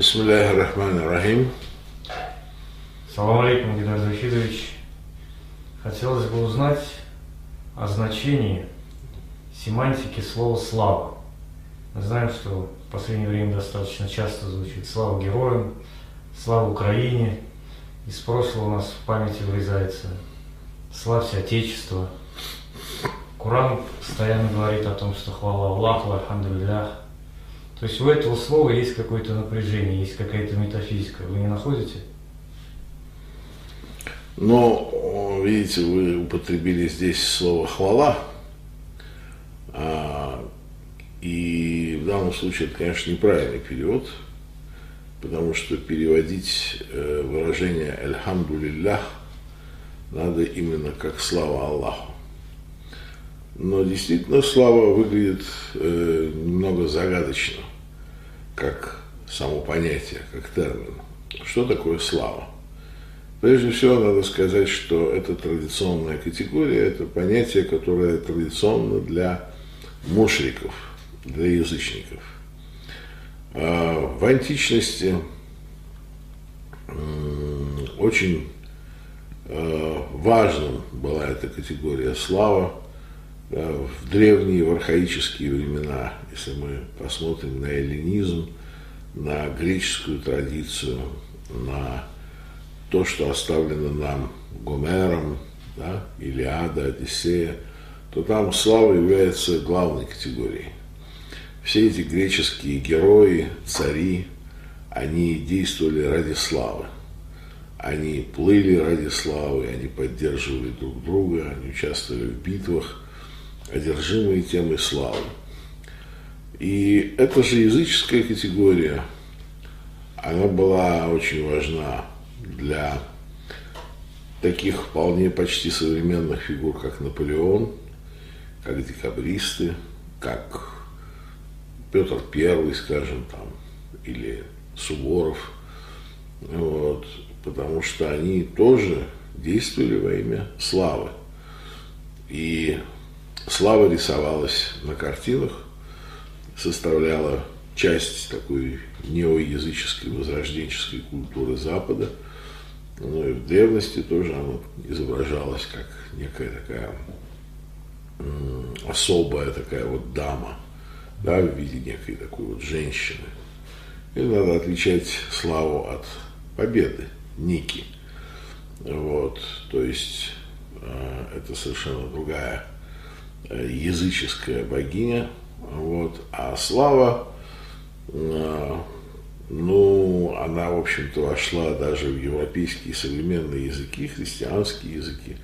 Бисмилляхи рахмани рахим. Салам алейкум, Геннадий Захидович. Хотелось бы узнать о значении семантики слова «слава». Мы знаем, что в последнее время достаточно часто звучит «слава героям», «слава Украине». Из прошлого у нас в памяти вырезается «славься Отечество». Куран постоянно говорит о том, что хвала Аллаху, альхамдулиллях. То есть у этого слова есть какое-то напряжение, есть какая-то метафизика. Вы не находите? Но, видите, вы употребили здесь слово «хвала», а, и в данном случае это, конечно, неправильный перевод, потому что переводить э, выражение «Альхамдулиллях» надо именно как «Слава Аллаху». Но действительно слава выглядит э, немного загадочно, как само понятие, как термин. Что такое слава? Прежде всего, надо сказать, что это традиционная категория, это понятие, которое традиционно для мушриков, для язычников. А в античности очень э, важным была эта категория слава, в древние, в архаические времена, если мы посмотрим на эллинизм, на греческую традицию, на то, что оставлено нам Гомером, да, Илиада, Одиссея, то там слава является главной категорией. Все эти греческие герои, цари, они действовали ради славы. Они плыли ради славы, они поддерживали друг друга, они участвовали в битвах – одержимые темой славы. И эта же языческая категория, она была очень важна для таких вполне почти современных фигур, как Наполеон, как декабристы, как Петр Первый, скажем, там, или Суворов, вот, потому что они тоже действовали во имя славы. И Слава рисовалась на картинах, составляла часть такой неоязыческой, возрожденческой культуры Запада. Ну и в древности тоже она изображалась как некая такая особая такая вот дама, да, в виде некой такой вот женщины. И надо отличать славу от победы, Ники. Вот, то есть э, это совершенно другая языческая богиня, вот, а Слава, э, ну, она, в общем-то, вошла даже в европейские современные языки, христианские языки,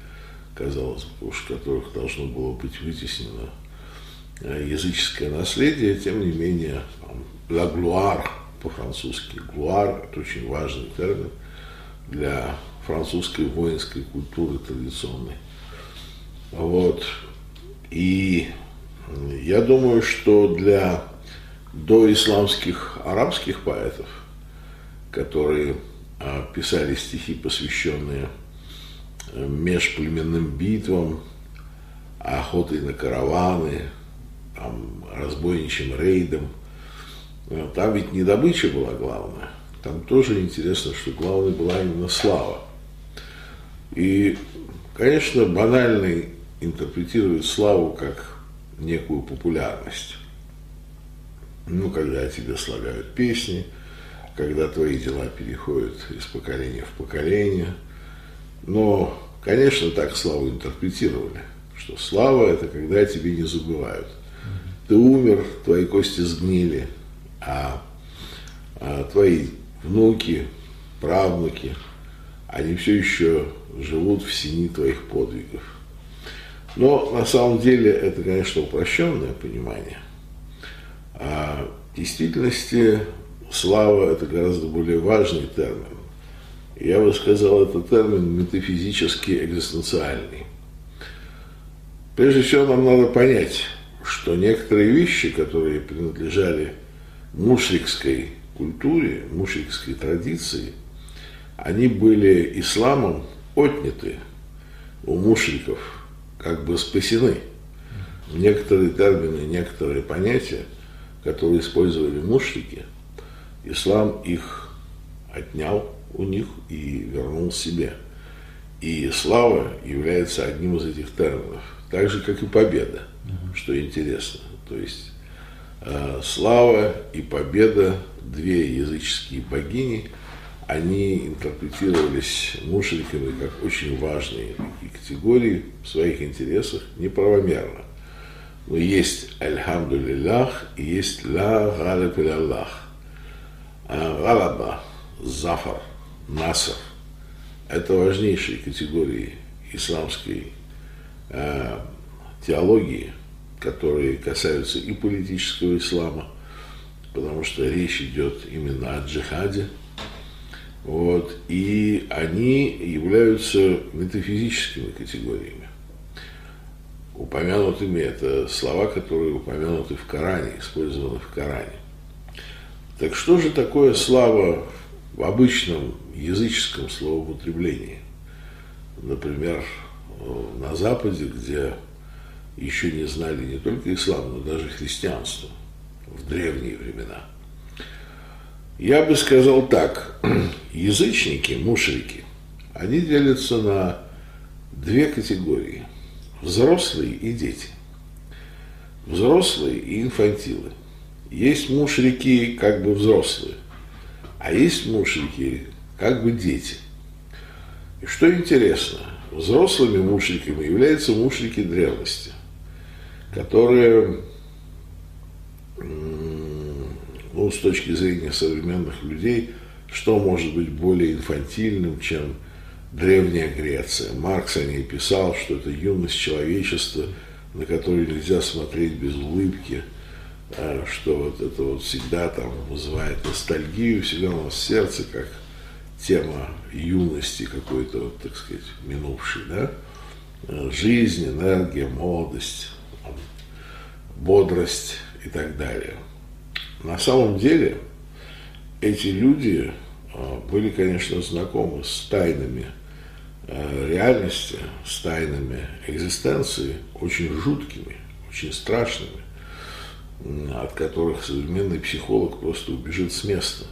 казалось бы, уж которых должно было быть вытеснено э, языческое наследие, тем не менее, «la gloire» по-французски, «gloire» – это очень важный термин для французской воинской культуры традиционной. Вот. И я думаю, что для доисламских арабских поэтов, которые а, писали стихи, посвященные э, межплеменным битвам, охотой на караваны, там, разбойничьим рейдам, э, там ведь не добыча была главная. Там тоже интересно, что главной была именно слава. И, конечно, банальный интерпретирует славу как некую популярность. Ну, когда о тебе слагают песни, когда твои дела переходят из поколения в поколение. Но, конечно, так славу интерпретировали, что слава – это когда тебе не забывают. Ты умер, твои кости сгнили, а, а твои внуки, правнуки, они все еще живут в сине твоих подвигов. Но на самом деле это, конечно, упрощенное понимание. А в действительности слава – это гораздо более важный термин. Я бы сказал, это термин метафизически экзистенциальный. Прежде всего, нам надо понять, что некоторые вещи, которые принадлежали мушрикской культуре, мушрикской традиции, они были исламом отняты у мушриков – как бы спасены. Некоторые термины, некоторые понятия, которые использовали мушрики, ислам их отнял у них и вернул себе. И слава является одним из этих терминов, так же, как и победа, что интересно. То есть э, слава и победа, две языческие богини, они интерпретировались мушриками как очень важные категории в своих интересах неправомерно. Но есть Альхамдулиллах и есть Ла Галиб Аллах. А Галаба, Зафар, Насар – это важнейшие категории исламской э, теологии, которые касаются и политического ислама, потому что речь идет именно о джихаде, вот, и они являются метафизическими категориями. Упомянутыми это слова, которые упомянуты в Коране, использованы в Коране. Так что же такое слава в обычном языческом словоупотреблении? Например, на Западе, где еще не знали не только ислам, но даже христианство в древние времена. Я бы сказал так, язычники, мушрики, они делятся на две категории – взрослые и дети. Взрослые и инфантилы. Есть мушрики как бы взрослые, а есть мушрики как бы дети. И что интересно, взрослыми мушриками являются мушрики древности, которые, ну, с точки зрения современных людей, что может быть более инфантильным, чем Древняя Греция. Маркс о ней писал, что это юность человечества, на которую нельзя смотреть без улыбки, а, что вот это вот всегда там вызывает ностальгию, всегда у нас в сердце, как тема юности какой-то, вот, так сказать, минувшей, да? Жизнь, энергия, молодость, бодрость и так далее. На самом деле эти люди а, были, конечно, знакомы с тайнами э, реальности, с тайнами экзистенции, очень жуткими, очень страшными, от которых современный психолог просто убежит с места.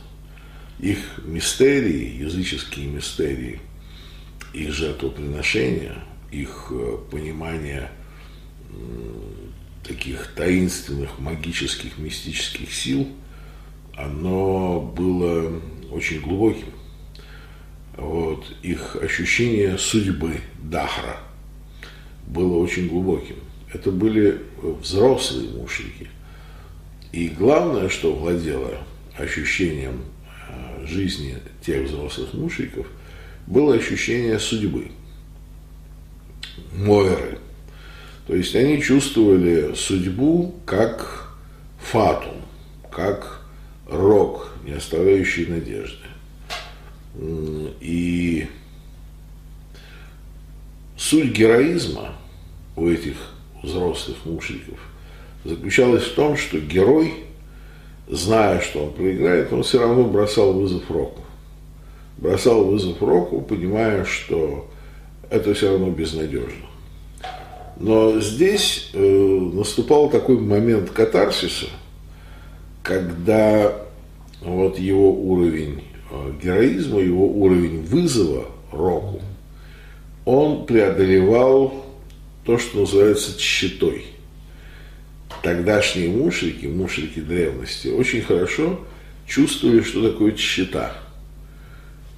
Их мистерии, языческие мистерии, их жертвоприношения, их э, понимание таких таинственных магических мистических сил, оно было очень глубоким. Вот, их ощущение судьбы Дахра было очень глубоким. Это были взрослые мушрики. И главное, что владело ощущением э, жизни тех взрослых мушриков, было ощущение судьбы, Мойры. То есть они чувствовали судьбу как фатум, как рок, не оставляющий надежды. И суть героизма у этих взрослых мушриков заключалась в том, что герой, зная, что он проиграет, он все равно бросал вызов року. Бросал вызов року, понимая, что это все равно безнадежно. Но здесь э, наступал такой момент катарсиса – когда вот его уровень э, героизма, его уровень вызова року, он преодолевал то, что называется тщетой. Тогдашние мушрики, мушрики древности, очень хорошо чувствовали, что такое тщета.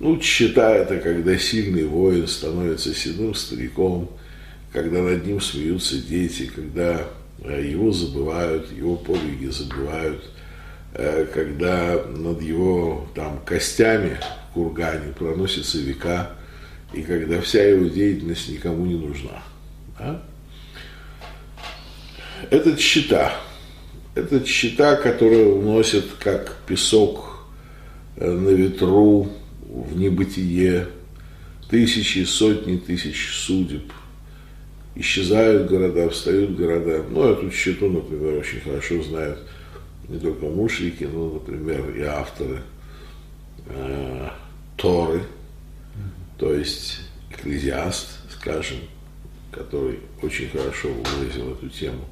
Ну, тщета – это когда сильный воин становится седым стариком, когда над ним смеются дети, когда э, его забывают, его подвиги забывают – Э, когда над его там костями в кургане проносятся века, и когда вся его деятельность никому не нужна. Да? Это счета. Это счета, которые уносят как песок э, на ветру в небытие, тысячи, сотни тысяч судеб. Исчезают города, встают города. Ну, эту счету, например, очень хорошо знают – не только мушрики, но, например, и авторы э, Торы, то есть экклезиаст, скажем, который очень хорошо выразил эту тему.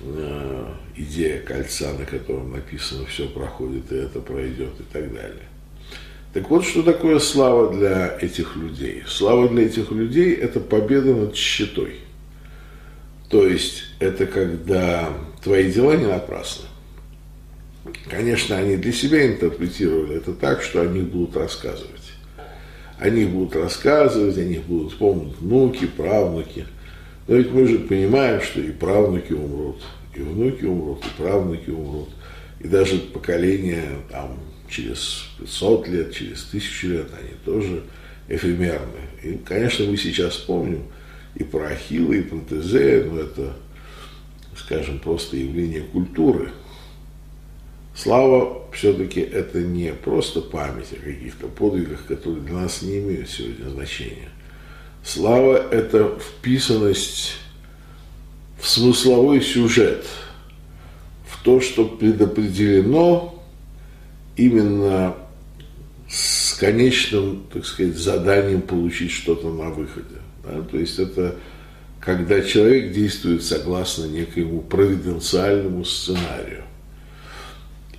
э, идея кольца, на котором написано «все проходит, и это пройдет» и так далее. Так вот, что такое слава для этих людей? Слава для этих людей – это победа над щитой. То есть, это когда твои дела не напрасны. Конечно, они для себя интерпретировали это так, что они будут рассказывать. Они будут рассказывать, они будут помнить внуки, правнуки. Но ведь мы же понимаем, что и правнуки умрут, и внуки умрут, и правнуки умрут. И даже поколение там, через 500 лет, через тысячу лет, они тоже эфемерны. И, конечно, мы сейчас помним и про Ахилла, и про Тезея, но это, скажем, просто явление культуры – Слава все-таки это не просто память о каких-то подвигах, которые для нас не имеют сегодня значения. Слава – это вписанность в смысловой сюжет, в то, что предопределено именно с конечным, так сказать, заданием получить что-то на выходе. Да? То есть это когда человек действует согласно некоему провиденциальному сценарию.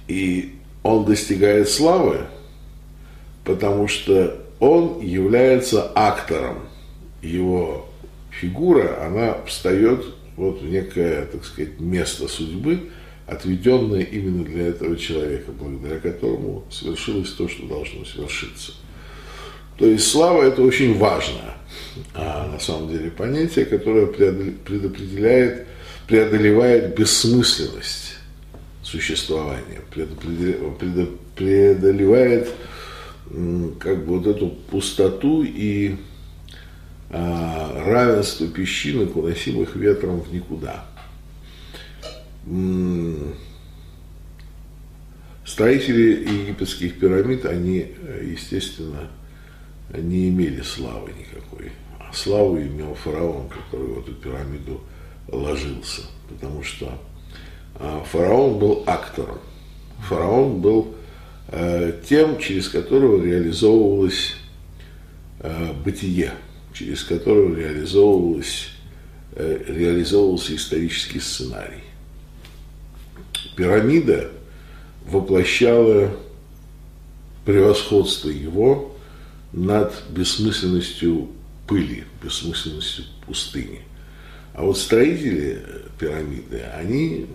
И он достигает славы, потому что он является актором. Его фигура, она встает вот в некое, так сказать, место судьбы, отведенное именно для этого человека, благодаря которому совершилось то, что должно свершиться. То есть слава – это очень важное, а, на самом деле, понятие, которое предопределяет, преодолевает бессмысленность существования, преодолевает как бы вот эту пустоту и а, равенство песчинок, уносимых ветром в никуда. Строители египетских пирамид, они, естественно, не имели славы никакой. А славу имел фараон, который в эту пирамиду ложился. Потому что а фараон был актором. Фараон был э, тем, через которого реализовывалось э, бытие, через которого реализовывалось, э, реализовывался исторический сценарий. Пирамида воплощала превосходство его над бессмысленностью пыли, бессмысленностью пустыни. А вот строители пирамиды, они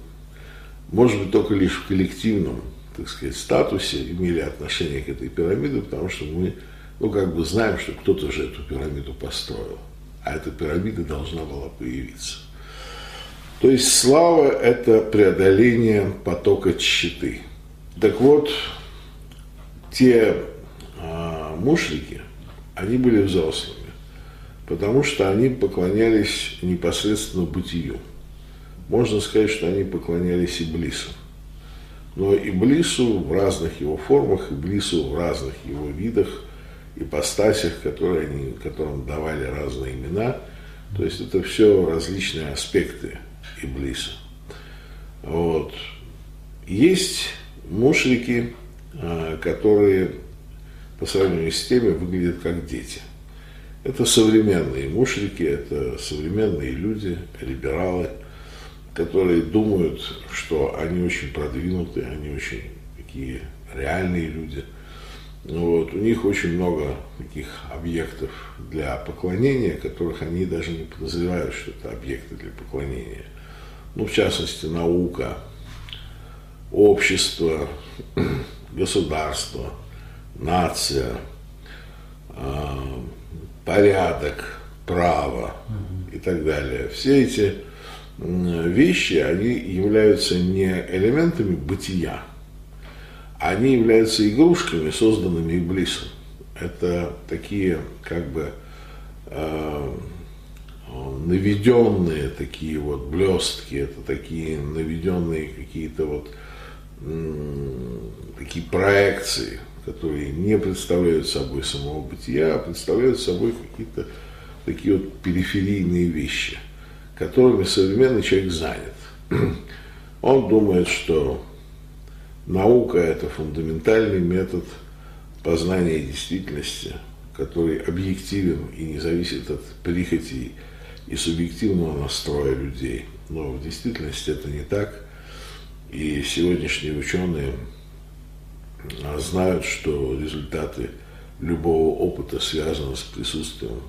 может быть, только лишь в коллективном, так сказать, статусе имели отношение к этой пирамиде, потому что мы, ну, как бы знаем, что кто-то же эту пирамиду построил, а эта пирамида должна была появиться. То есть слава – это преодоление потока щиты. Так вот, те а, мушлики, они были взрослыми, потому что они поклонялись непосредственно бытию – можно сказать, что они поклонялись Иблису. Но Иблису в разных его формах, Иблису в разных его видах, ипостасях, которые они, которым давали разные имена. То есть это все различные аспекты Иблиса. Вот. Есть мушрики, а, которые по сравнению с теми выглядят как дети. Это современные мушрики, это современные люди, либералы – которые думают, что они очень продвинутые, они очень такие реальные люди. Вот, у них очень много таких объектов для поклонения, которых они даже не подозревают, что это объекты для поклонения. Ну, в частности, наука, общество, государство, нация, э, порядок, право и так далее. Все эти вещи, они являются не элементами бытия, они являются игрушками, созданными Иблисом. Это такие как бы э, наведенные такие вот блестки, это такие наведенные какие-то вот такие проекции, которые не представляют собой самого бытия, а представляют собой какие-то такие вот периферийные вещи – которыми современный человек занят. Он думает, что наука – это фундаментальный метод познания действительности, который объективен и не зависит от прихотей и субъективного настроя людей. Но в действительности это не так. И сегодняшние ученые а, знают, что результаты любого опыта связаны с присутствием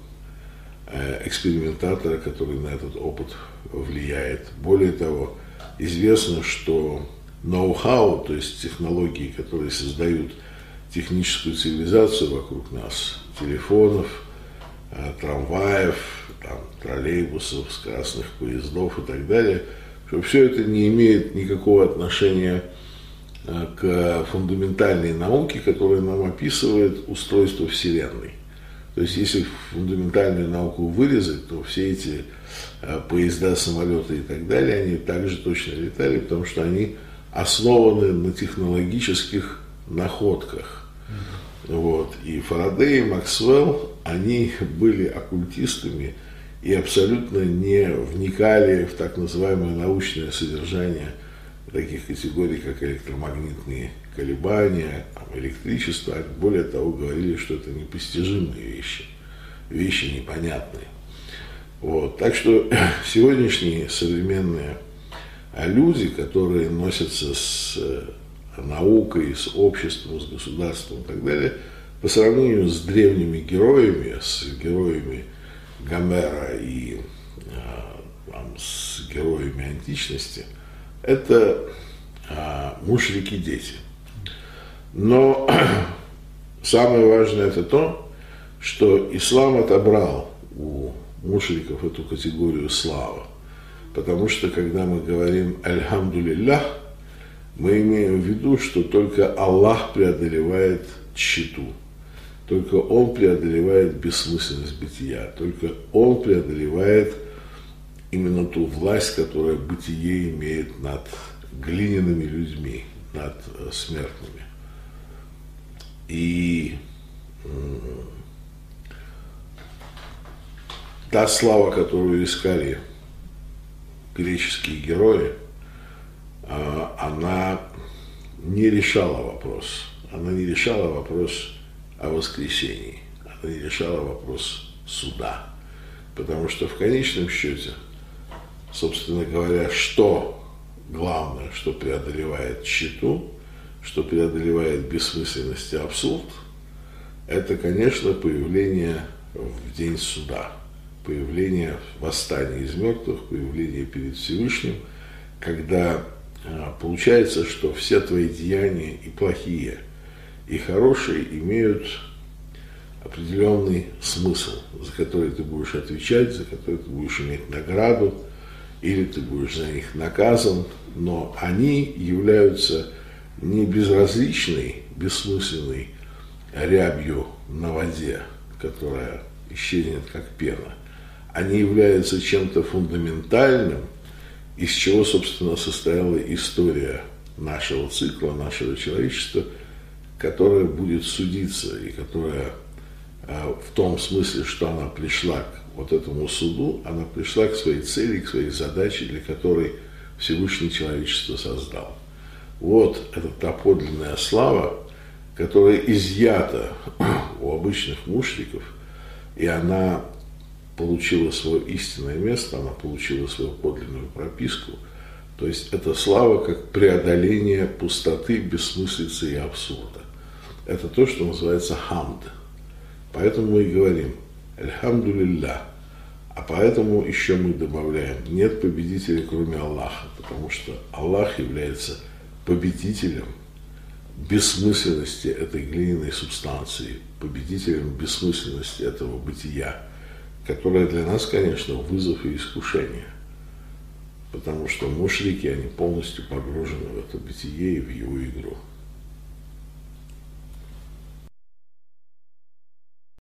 э, экспериментатора, который на этот опыт влияет. Более того, известно, что ноу-хау, то есть технологии, которые создают техническую цивилизацию вокруг нас, телефонов, э, трамваев, там, троллейбусов, скоростных поездов и так далее, что все это не имеет никакого отношения э, к фундаментальной науке, которая нам описывает устройство Вселенной. То есть, если фундаментальную науку вырезать, то все эти э, поезда, самолеты и так далее, они также точно летали, потому что они основаны на технологических находках. Вот. И Фарадей, и Максвелл, они были оккультистами и абсолютно не вникали в так называемое научное содержание таких категорий, как электромагнитные колебания, электричество. Более того, говорили, что это непостижимые вещи, вещи непонятные. Вот. Так что сегодняшние современные люди, которые носятся с наукой, с обществом, с государством и так далее, по сравнению с древними героями, с героями Гомера и а, там, с героями античности, это а, мушрики дети. Но самое важное это то, что ислам отобрал у мушриков эту категорию славы. Потому что когда мы говорим «Альхамдулиллах», мы имеем в виду, что только Аллах преодолевает тщету, только Он преодолевает бессмысленность бытия, только Он преодолевает именно ту власть, которая бытие имеет над глиняными людьми, над э, смертными. И та слава, которую искали греческие герои, а, она не решала вопрос. Она не решала вопрос о воскресении. Она не решала вопрос суда. Потому что в конечном счете, собственно говоря, что главное, что преодолевает щиту, что преодолевает бессмысленность и абсурд, это, конечно, появление в день суда, появление восстания из мертвых, появление перед Всевышним, когда а, получается, что все твои деяния и плохие, и хорошие имеют определенный смысл, за который ты будешь отвечать, за который ты будешь иметь награду, или ты будешь за них наказан, но они являются не безразличной, бессмысленной рябью на воде, которая исчезнет как пена. Они являются чем-то фундаментальным, из чего, собственно, состояла история нашего цикла, нашего человечества, которая будет судиться и которая в том смысле, что она пришла к вот этому суду, она пришла к своей цели, к своей задаче, для которой Всевышний человечество создал. Вот это та подлинная слава, которая изъята у обычных мушриков, и она получила свое истинное место, она получила свою подлинную прописку. То есть это слава как преодоление пустоты, бессмыслицы и абсурда. Это то, что называется хамд. Поэтому мы и говорим «Альхамдулилля». А поэтому еще мы добавляем «нет победителя, кроме Аллаха», потому что Аллах является победителем бессмысленности этой глиняной субстанции, победителем бессмысленности этого бытия – которое для нас, конечно, вызов и искушение. Потому что мушрики, они полностью погружены в это бытие и в его игру.